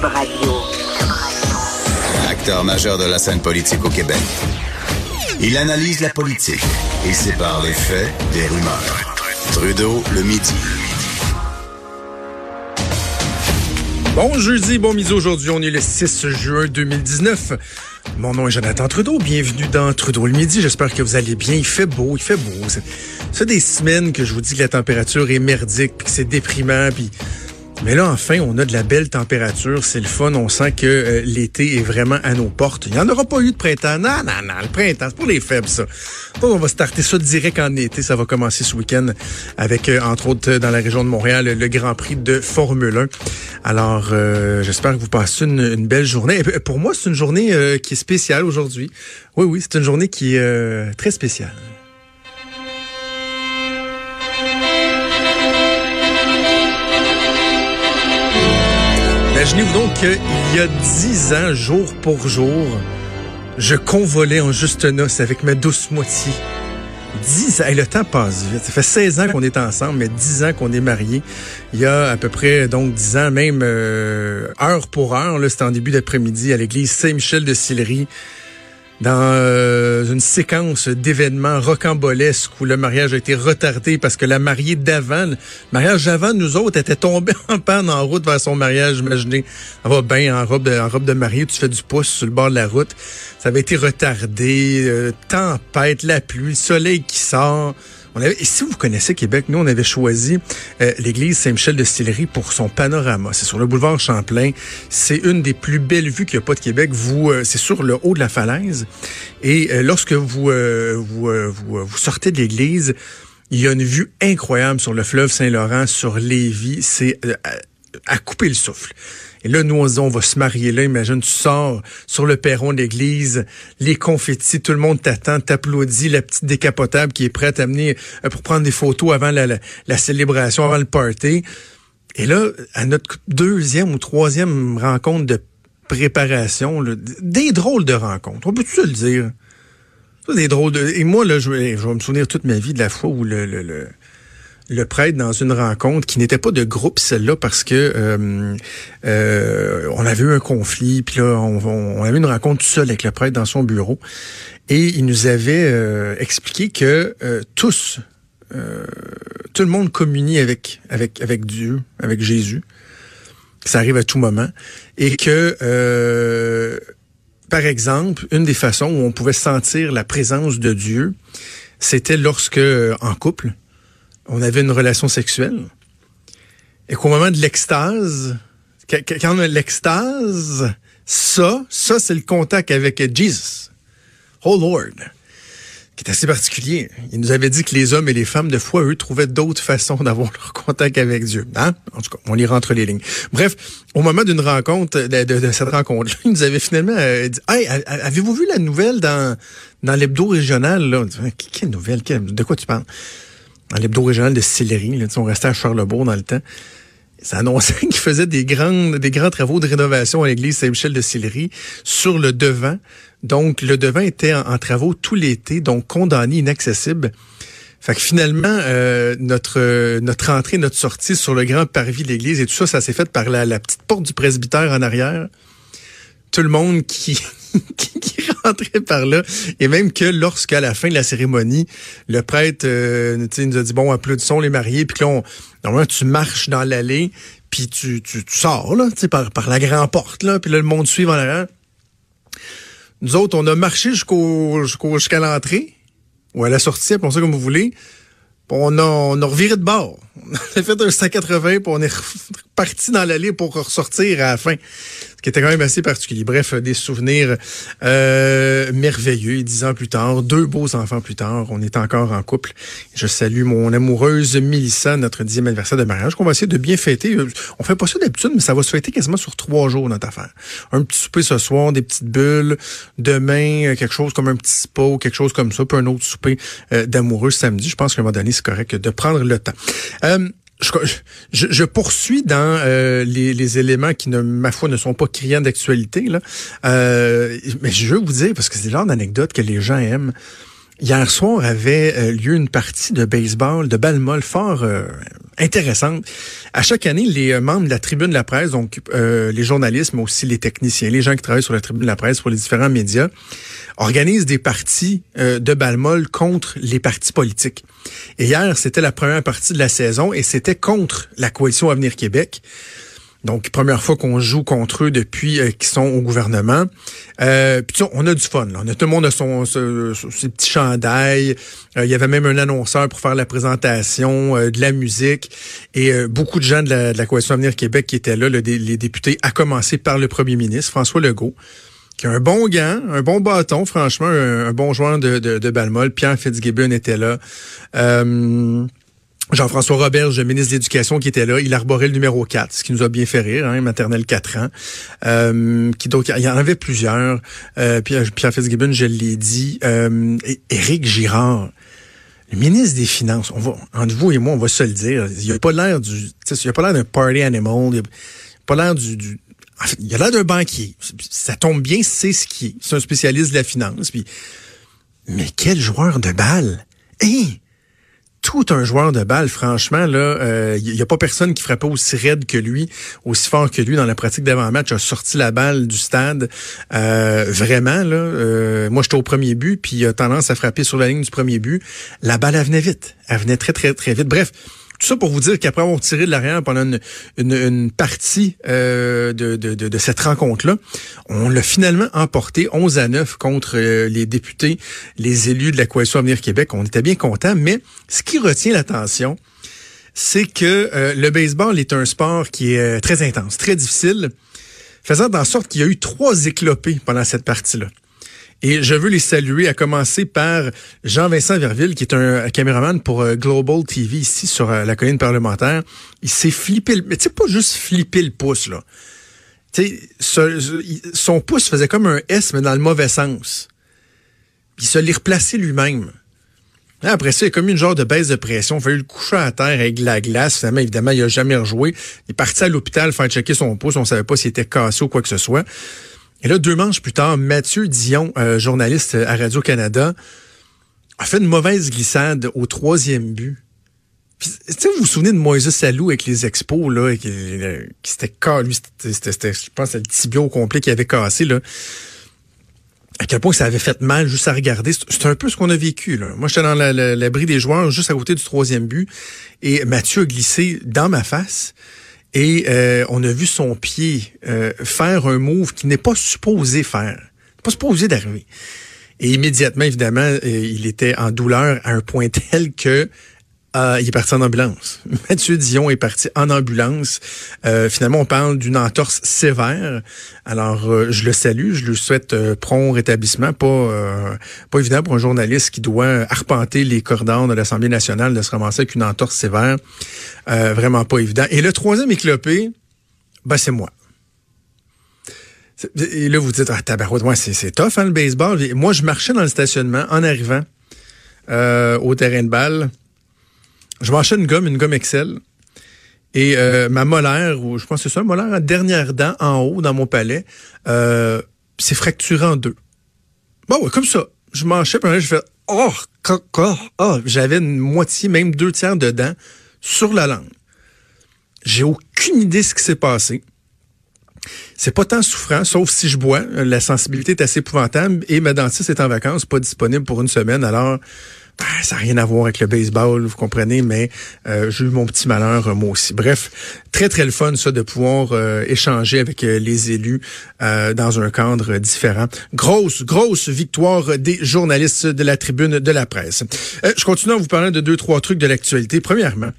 Cube Radio. Acteur majeur de la scène politique au Québec. Il analyse la politique et sépare les faits des rumeurs. Trudeau le midi. Bon jeudi, bon midi aujourd'hui. On est le 6 juin 2019. Mon nom est Jonathan Trudeau. Bienvenue dans Trudeau le midi. J'espère que vous allez bien. Il fait beau, il fait beau. C'est des semaines que je vous dis que la température est merdique, puis que c'est déprimant, puis mais là, enfin, on a de la belle température. C'est le fun. On sent que euh, l'été est vraiment à nos portes. Il n'y en aura pas eu de printemps. Non, non, non. Le printemps, c'est pour les faibles, ça. on va starter ça direct en été. Ça va commencer ce week-end avec, euh, entre autres, dans la région de Montréal, le Grand Prix de Formule 1. Alors, euh, j'espère que vous passez une, belle journée. Pour moi, c'est une journée qui est spéciale aujourd'hui. Oui, oui, c'est une journée qui est très spéciale. Imaginez-vous donc qu'il y a dix ans, jour pour jour, je convolais en juste noces avec ma douce moitié. Dix ans, et le temps passe vite. Ça fait 16 ans qu'on est ensemble, mais dix ans qu'on est mariés. Il y a à peu près donc dix ans, même euh, heure pour heure, c'était en début d'après-midi à l'église Saint-Michel de Sillery dans euh, une séquence d'événements rocambolesques où le mariage a été retardé parce que la mariée d'avant, le mariage d'avant, nous autres, était tombée en panne en route vers son mariage. Imaginez, elle va bien en robe, de, robe de mariée, tu fais du pouce sur le bord de la route. Ça avait été retardé, euh, tempête, la pluie, le soleil qui sort. On avait, et si vous connaissez Québec, nous, on avait choisi euh, l'église Saint-Michel de Sillery pour son panorama. C'est sur le boulevard Champlain. C'est une des plus belles vues qu'il n'y a pas de Québec. Vous, euh, c'est sur le haut de la falaise. Et euh, lorsque vous, vous, vous, vous, sortez de l'église, il y a une vue incroyable sur le fleuve Saint-Laurent, sur Lévis. C'est à couper le souffle. Et là, nous, on, va se marier là. Imagine, tu sors sur le perron de l'église, les confettis, tout le monde t'attend, t'applaudit, la petite décapotable qui est prête à venir euh, pour prendre des photos avant la, célébration, avant le party. Et là, à notre deuxième ou troisième rencontre de préparation, des drôles de rencontres. On peut-tu le dire? Des drôles de... Et moi, là, je, vais me souvenir toute ma vie de la fois où le le prêtre dans une rencontre qui n'était pas de groupe celle-là parce que euh, euh, on avait eu un conflit puis là on, on, avait une rencontre tout seul avec le prêtre dans son bureau. Et il nous avait euh, expliqué que tous tout le monde communie avec avec avec Dieu avec Jésus. Ça arrive à tout moment. Et que par exemple une des façons où on pouvait sentir la présence de Dieu c'était lorsque en couple on avait une relation sexuelle et qu'au moment de l'extase, quand on a l'extase, ça, ça, c'est le contact avec Jesus. Oh Lord. Qui est assez particulier. Il nous avait dit que les hommes et les femmes, de fois, eux, trouvaient d'autres façons d'avoir leur contact avec Dieu. Hein? En tout cas, on y rentre les lignes. Bref, au moment d'une rencontre, de, cette rencontre il nous avait finalement euh, dit, hey, avez-vous vu la nouvelle dans, dans l'hebdo régional, là? Quelle nouvelle? de quoi tu parles? Dans l'hebdo régional de Sillery. Là, on restait à Charlebourg dans le temps. Ça annonçait qu'il faisait des grands, des grands travaux de rénovation à l'église Saint-Michel de Sillery sur le devant. Donc, le devant était en, travaux tout l'été, donc condamné, inaccessible. Fait que finalement, euh, notre notre entrée, notre sortie sur le grand parvis de l'église et tout ça, ça s'est fait par la, la petite porte du presbytère en arrière. Tout le monde qui qui, rentrait par là. Et même que lorsqu'à la fin de la cérémonie, le prêtre euh, nous a dit, bon, applaudissons les mariés, puis là, normalement, tu marches dans l'allée, puis tu, tu, tu, sors là, par, par la grande porte, là, puis là, le monde suit en arrière. Nous autres, on a marché jusqu'au jusqu'à l'entrée, ou à la sortie, appelons ça comme vous voulez. On a, on a reviré de bord. On a fait un 180, puis on est reparti dans l'allée pour ressortir à la fin qui était quand même assez particulier. Bref, des souvenirs euh, merveilleux. Dix ans plus tard, deux beaux enfants plus tard, on est encore en couple. Je salue mon amoureuse Mélissa, notre dixième anniversaire de mariage, qu'on va essayer de bien fêter. On fait pas ça d'habitude, mais ça va se fêter quasiment sur trois jours, notre affaire. Un petit souper ce soir, des petites bulles. Demain, quelque chose comme un petit spa ou quelque chose comme ça, puis un autre souper euh, d'amoureux samedi. Je pense qu'à un moment donné, c'est correct de prendre le temps. Euh, je, poursuis dans euh, les, éléments qui, ne, ma foi, ne sont pas criants d'actualité. Euh, mais je veux vous dire, parce que c'est genre d'anecdote que les gens aiment. Hier soir avait euh, lieu une partie de baseball, de balle molle fort intéressante. À chaque année, les membres de la tribune de la presse, donc les journalistes, mais aussi les techniciens, les gens qui travaillent sur la tribune de la presse pour les différents médias, organisent des parties de balmol contre les partis politiques. Et hier, c'était la première partie de la saison et c'était contre la coalition Avenir Québec. Donc, première fois qu'on joue contre eux depuis euh, qu'ils sont au gouvernement. Euh, puis on a du fun. On a tout le monde a son, ses petits chandails. Euh, il y avait même un annonceur pour faire la présentation, de la musique. Et beaucoup de gens de la Coalition Avenir Québec qui étaient là, les députés, à commencer par le premier ministre, François Legault qui un bon gant, un bon bâton, franchement, un, bon joueur de, de, de Balmol. Pierre Fitzgibbon était là. Euh, Jean-François Roberge, ministre de l'Éducation, qui était là, il arborait le numéro 4, ce qui nous a bien fait rire, hein, maternelle 4 ans. Euh, qui, donc, il y en avait plusieurs. Euh, Pierre, Pierre Fitzgibbon, je l'ai dit. Euh, Éric Girard, le ministre des Finances, on va, entre vous et moi, on va se le dire, il a pas l'air du, il a pas l'air d'un party animal, il a pas l'air du, du il a l'air d'un banquier. Ça tombe bien, c'est ce qui est. C'est un spécialiste de la finance. Puis, mais quel joueur de balle! Hey! tout un joueur de balle, franchement, là, il euh, y a pas personne qui frappait aussi raide que lui, aussi fort que lui dans la pratique d'avant-match, a sorti la balle du stade. Euh, vraiment, là, euh, moi j'étais au premier but, puis il a tendance à frapper sur la ligne du premier but. La balle, elle venait vite. Elle venait très, très, très vite. Bref, tout ça pour vous dire qu'après avoir tiré de l'arrière pendant une, partie euh, de, cette rencontre-là, on l'a finalement emporté 11 à 9 contre euh, les députés, les élus de la Coalition Avenir Québec. On était bien contents, mais ce qui retient l'attention, c'est que euh, le baseball est un sport qui est très intense, très difficile, faisant en sorte qu'il y a eu trois éclopés pendant cette partie-là. Et je veux les saluer, à commencer par Jean-Vincent Verville, qui est un caméraman pour euh, Global TV ici sur euh, la colline parlementaire. Il s'est flippé, le... mais tu sais, pas juste flipper le pouce, là. Tu sais, son pouce faisait comme un S, mais dans le mauvais sens. Il se l'est replacé lui-même. Après ça, il a comme une genre de baisse de pression. Il a fallu le coucher à terre avec la glace. Finalement, évidemment, il a jamais rejoué. Il est parti à l'hôpital faire checker son pouce. On savait pas s'il était cassé ou quoi que ce soit. Et là, deux manches plus tard, Mathieu Dion, euh, journaliste à Radio-Canada, a fait une mauvaise glissade au troisième but. Puis, vous vous souvenez de Moïse Salou avec les expos, là, qui, euh, qui s'était lui, c'était, je pense, le tibia au complet qui avait cassé, là. À quel point ça avait fait mal juste à regarder. C'est un peu ce qu'on a vécu, là. Moi, j'étais dans l'abri des joueurs, juste à côté du troisième but, et Mathieu a glissé dans ma face. Et euh, on a vu son pied euh, faire un move qui n'est pas supposé faire, pas supposé d'arriver. Et immédiatement, évidemment, euh, il était en douleur à un point tel que euh, il est parti en ambulance. Mathieu Dion est parti en ambulance. Euh, finalement, on parle d'une entorse sévère. Alors, euh, je le salue, je lui souhaite prompt rétablissement. Pas, pas évident pour un journaliste qui doit arpenter les cordons de l'Assemblée nationale de se ramasser avec une entorse sévère. vraiment pas évident. Et le troisième éclopé, ben, c'est moi. Et là, vous dites, ah, tabarouette, moi, c'est tough, hein, le baseball. Moi, je marchais dans le stationnement en arrivant au terrain de balle je m'enchaîne une gomme, une gomme Excel. Et euh, ma molaire, ou je pense que c'est ça, molaire dernière dent en haut dans mon palais, euh, c'est fracturé en deux. Bon, ouais, comme ça. Je m'enchaîne, puis je fais oh, oh, oh, j'avais une moitié, même deux tiers de dents sur la langue. J'ai aucune idée ce qui s'est passé. C'est pas tant souffrant, sauf si je bois. La sensibilité est assez épouvantable et ma dentiste est en vacances, pas disponible pour une semaine. Alors, ben, ça n'a rien à voir avec le baseball, vous comprenez, mais euh, j'ai eu mon petit malheur euh, moi aussi. Bref, très très le fun ça de pouvoir euh, échanger avec les élus dans un cadre différent. Grosse grosse victoire des journalistes de la tribune de la presse. je continue en vous parlant de deux trois trucs de l'actualité. Premièrement,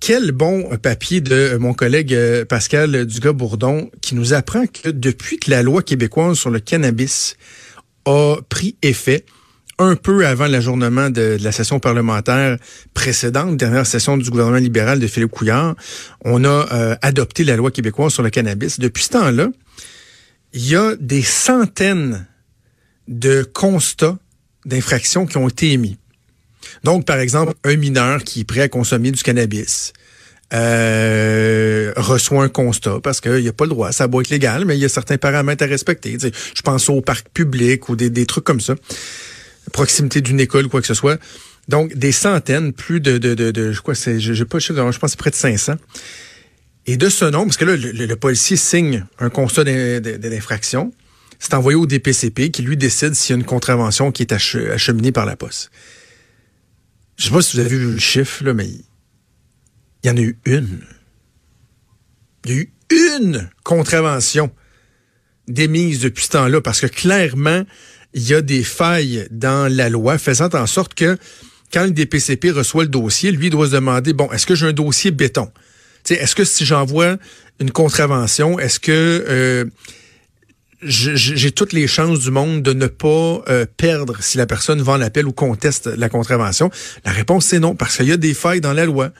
quel bon papier de mon collègue Pascal Dugas-Bourdon qui nous apprend que depuis que la loi québécoise sur le cannabis a pris effet, un peu avant l'ajournement de, la session parlementaire précédente, dernière session du gouvernement libéral de Philippe Couillard, on a euh, adopté la loi québécoise sur le cannabis. Depuis ce temps-là, il y a des centaines de constats d'infractions qui ont été émis. Donc, par exemple, un mineur qui est prêt à consommer du cannabis euh, reçoit un constat parce qu'il n'y a pas le droit. Ça doit être légal, mais il y a certains paramètres à respecter. je pense au parc public ou des trucs comme ça proximité d'une école, quoi que ce soit. Donc, des centaines, plus de, de, de, je crois, c'est, je, pas je pense que c'est près de 500. Et de ce nombre, parce que là, le, policier signe un constat d'infraction, c'est envoyé au DPCP qui lui décide s'il y a une contravention qui est acheminée par la poste. Je sais pas si vous avez vu le chiffre, mais il y en a eu une. Il y a eu une contravention démise depuis ce temps-là, parce que clairement, il y a des failles dans la loi faisant en sorte que quand le DPCP reçoit le dossier, lui doit se demander, bon, est-ce que j'ai un dossier béton? Est-ce que si j'envoie une contravention, est-ce que euh, j'ai toutes les chances du monde de ne pas euh, perdre si la personne vend l'appel ou conteste la contravention? La réponse, c'est non, parce qu'il y a des failles dans la loi.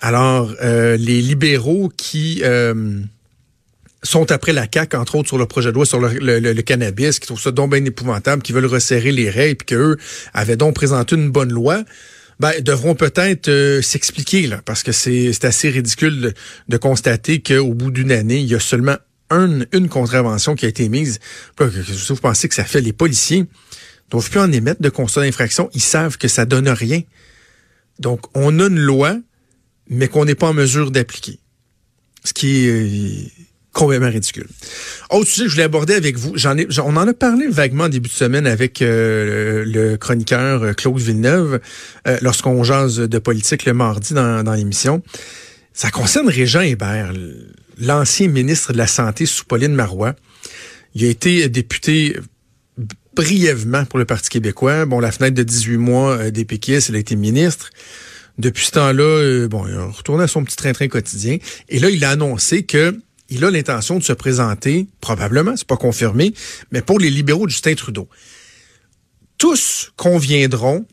Alors, euh, les libéraux qui sont après la CAQ, entre autres, sur le projet de loi sur le, cannabis, qui trouvent ça donc bien épouvantable, qui veulent resserrer les règles, puis qu'eux avaient donc présenté une bonne loi, ben, devront peut-être euh, s'expliquer, là, parce que c'est assez ridicule de, constater qu'au bout d'une année, il y a seulement une, contravention qui a été mise. Vous pensez que ça fait les policiers? Doivent plus en émettre de constat d'infraction. Ils savent que ça donne rien. Donc, on a une loi, mais qu'on n'est pas en mesure d'appliquer. Ce qui est complètement ridicule. Autre sujet que je voulais aborder avec vous, j'en ai, on en a parlé vaguement en début de semaine avec euh, le chroniqueur euh, Claude Villeneuve euh, lorsqu'on jase de politique le mardi dans, dans l'émission. Ça concerne Régent Hébert, l'ancien ministre de la Santé sous Pauline Marois. Il a été député brièvement pour le Parti québécois. Bon, la fenêtre de 18 mois des péquistes, il a été ministre. Depuis ce temps-là, bon, il a retourné à son petit train-train quotidien. Et là, il a annoncé que il a l'intention de se présenter, probablement, c'est pas confirmé, mais pour les libéraux de Justin Trudeau. Tous conviendront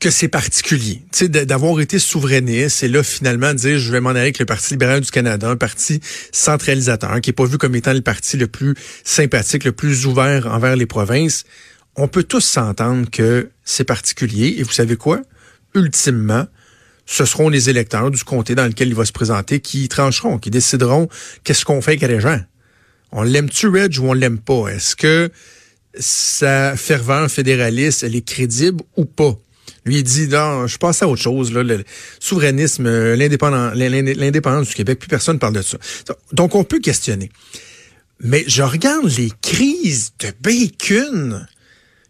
que c'est particulier, d'avoir été souverainiste et là finalement dire je vais m'en aller avec le Parti libéral du Canada, un parti centralisateur qui est pas vu comme étant le parti le plus sympathique, le plus ouvert envers les provinces. On peut tous s'entendre que c'est particulier et vous savez quoi? Ultimement, ce seront les électeurs du comté dans lequel il va se présenter qui trancheront, qui décideront qu'est-ce qu'on fait avec les gens. On l'aime-tu, Reg, ou on l'aime pas? Est-ce que sa ferveur fédéraliste, elle est crédible ou pas? Lui, il dit, non, je passe à autre chose, le souverainisme, l'indépendance du Québec, plus personne parle de ça. Donc, on peut questionner. Mais je regarde les crises de bacon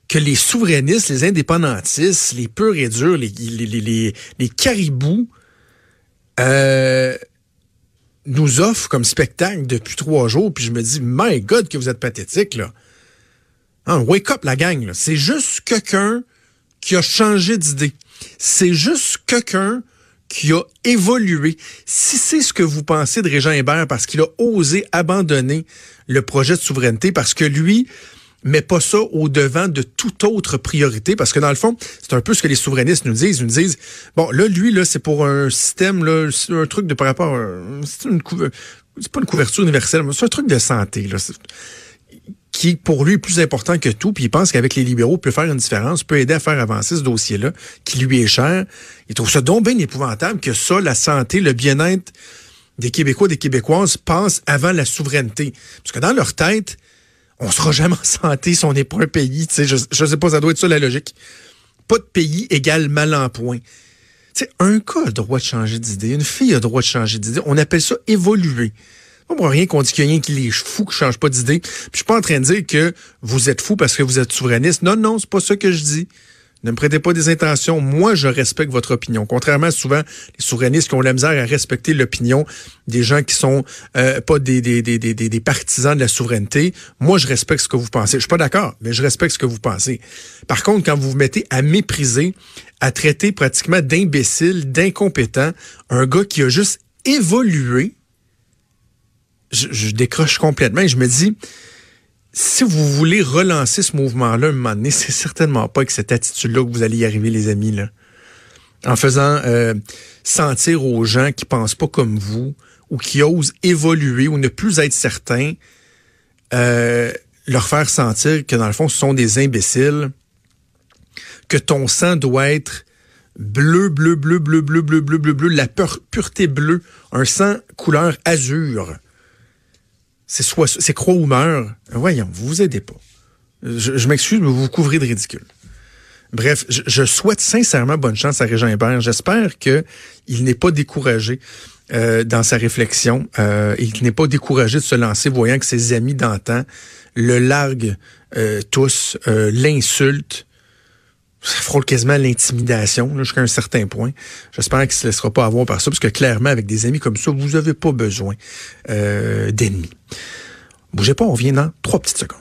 que les souverainistes, les indépendantistes, les purs et durs, les, les, les, caribous, euh, nous offrent comme spectacle depuis trois jours. Puis je me dis, my God, que vous êtes pathétique, là. Hein, wake up, la gang, là. C'est juste quelqu'un qui a changé d'idée. C'est juste quelqu'un qui a évolué. Si c'est ce que vous pensez de Régent Hébert parce qu'il a osé abandonner le projet de souveraineté, parce que lui, mais pas ça au devant de toute autre priorité, parce que dans le fond, c'est un peu ce que les souverainistes nous disent. Ils nous disent, bon, là, lui, là, c'est pour un système, là, un truc de par rapport, c'est une pas une couverture universelle, mais c'est un truc de santé, là, qui pour lui est plus important que tout, puis il pense qu'avec les libéraux peut faire une différence, peut aider à faire avancer ce dossier-là, qui lui est cher. Il trouve ça donc bien épouvantable que ça, la santé, le bien-être des Québécois, des Québécoises, passe avant la souveraineté. Parce que dans leur tête, on sera jamais en santé si on n'est pas un pays. Je, je sais pas, ça doit être ça la logique. Pas de pays égale mal en point. un gars a le droit de changer d'idée, une fille a le droit de changer d'idée. On appelle ça évoluer. Pas pour rien qu'on dit qu'il y a rien qui est fou qui change pas d'idée. Puis je suis pas en train de dire que vous êtes fou parce que vous êtes souverainiste. Non, non, c'est pas ça que je dis. Ne me prêtez pas des intentions. Moi, je respecte votre opinion. Contrairement souvent les souverainistes qui ont la misère à respecter l'opinion des gens qui sont euh, pas des, des, des, des, partisans de la souveraineté. Moi, je respecte ce que vous pensez. Je suis pas d'accord, mais je respecte ce que vous pensez. Par contre, quand vous vous mettez à mépriser, à traiter pratiquement d'imbécile, d'incompétent, un gars qui a juste évolué, je décroche complètement et je me dis, si vous voulez relancer ce mouvement-là un moment donné, c'est certainement pas avec cette attitude-là que vous allez y arriver, les amis. Là. En faisant euh, sentir aux gens qui pensent pas comme vous ou qui osent évoluer ou ne plus être certains, euh, leur faire sentir que dans le fond, ce sont des imbéciles, que ton sang doit être bleu, bleu, bleu, bleu, bleu, bleu, bleu, bleu, bleu, la pureté bleue, un sang couleur azur c'est soit c'est croix ou meurt. Voyons, vous vous aidez pas. Je, m'excuse, mais vous vous couvrez de ridicule. Bref, je, souhaite sincèrement bonne chance à Régent Hébert. J'espère qu'il n'est pas découragé euh, dans sa réflexion euh, qu'il n'est pas découragé de se lancer, voyant que ses amis d'antan le larguent euh, tous, l'insultent. Ça frôle quasiment l'intimidation jusqu'à un certain point. J'espère qu'il ne se laissera pas avoir par ça, parce que clairement, avec des amis comme ça, vous n'avez pas besoin d'ennemis. Bougez pas, on revient dans trois petites secondes.